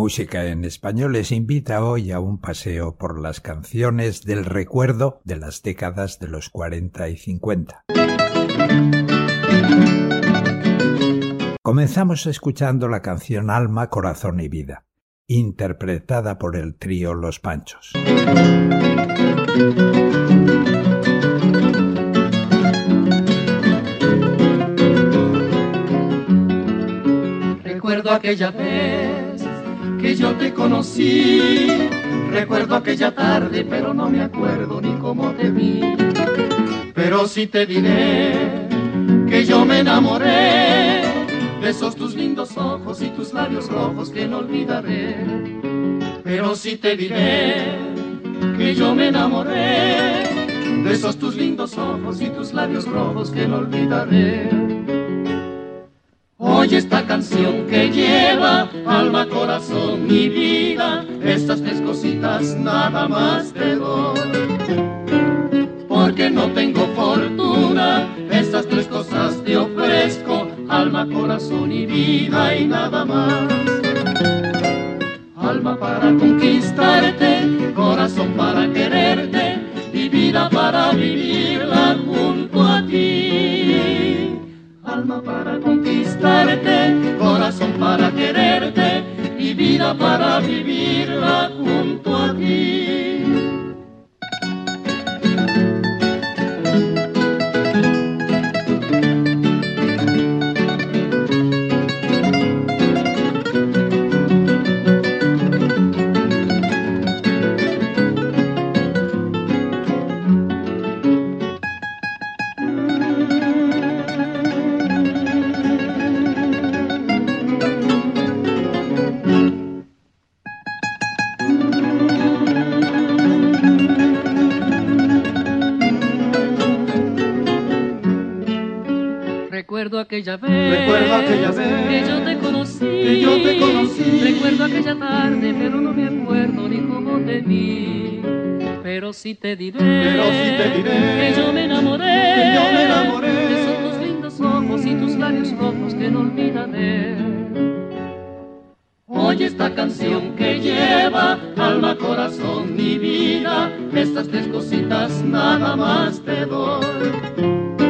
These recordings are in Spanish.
Música en español les invita hoy a un paseo por las canciones del recuerdo de las décadas de los 40 y 50. Comenzamos escuchando la canción Alma, Corazón y Vida, interpretada por el trío Los Panchos. Recuerdo aquella vez que yo te conocí, recuerdo aquella tarde, pero no me acuerdo ni cómo te vi. Pero sí te diré que yo me enamoré de esos tus lindos ojos y tus labios rojos que no olvidaré. Pero sí te diré que yo me enamoré de esos tus lindos ojos y tus labios rojos que no olvidaré. Oye esta canción que lleva alma, corazón y vida, estas tres cositas nada más te doy. Porque no tengo fortuna, estas tres cosas te ofrezco, alma, corazón y vida y nada más. Alma para conquistarte, Recuerdo aquella vez, Recuerdo aquella vez que yo te conocí, que yo te conocí. Recuerdo aquella tarde, pero no me acuerdo ni cómo te vi. Pero sí te diré, Pero sí te diré que yo me enamoré, que yo me enamoré. de esos tus lindos ojos y tus labios rojos que no olvidaré. Oye esta canción que lleva alma, corazón y vida, estas tres cositas nada más te doy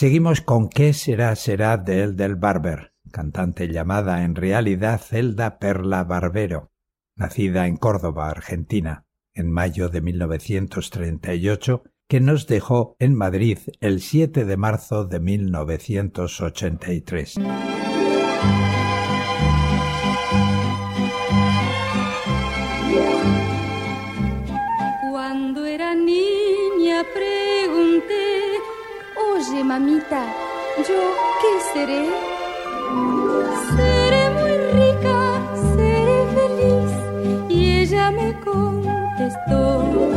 Seguimos con ¿Qué será será de El del Barber, cantante llamada en realidad Zelda Perla Barbero, nacida en Córdoba, Argentina, en mayo de 1938, que nos dejó en Madrid el 7 de marzo de 1983. Mamita, ¿yo qué seré? Seré muy rica, seré feliz. Y ella me contestó,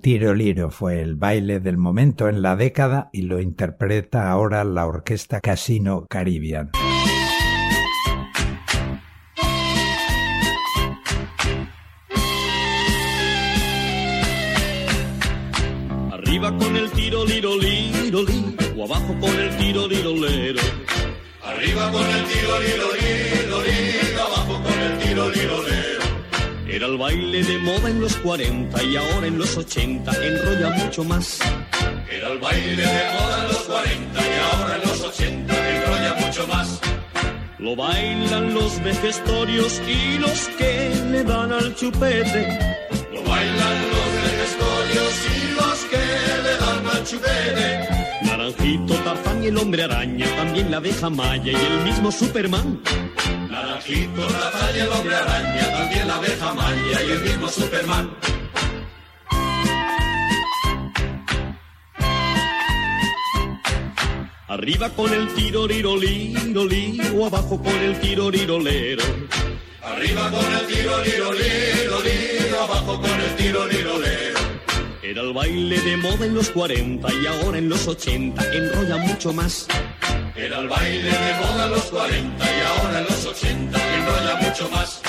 Tiro liro fue el baile del momento en la década y lo interpreta ahora la orquesta Casino Caribbean. Arriba con el tiro liro liro li, o abajo con el tiro liro lero. Arriba con el tiro liro liro liro, abajo con el. Era el baile de moda en los 40 y ahora en los 80 enrolla mucho más. Era el baile de moda en los 40 y ahora en los 80 enrolla mucho más. Lo bailan los vejestorios y los que le dan al chupete. Lo bailan los vejestorios y los que le dan al chupete. Naranjito, Tarzán y el hombre araña, también la abeja maya y el mismo Superman. Naranjito, Tarzán y el hombre araña, también la abeja maya y el mismo Superman. Arriba con el tiro li, o abajo con el tiro liro lero. Arriba con el tiro liro, abajo con el tiro liro lero. Era el baile de moda en los 40 y ahora en los 80 enrolla mucho más. Era el baile de moda en los 40 y ahora en los 80 enrolla mucho más.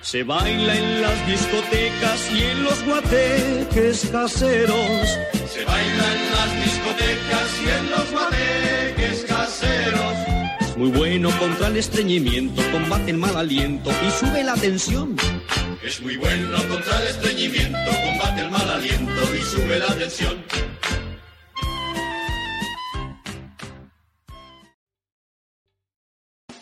Se baila en las discotecas y en los guateques caseros. Se baila en las discotecas y en los guateques caseros. Muy bueno contra el estreñimiento, combate el mal aliento y sube la tensión. Es muy bueno contra el estreñimiento, combate el mal aliento y sube la tensión.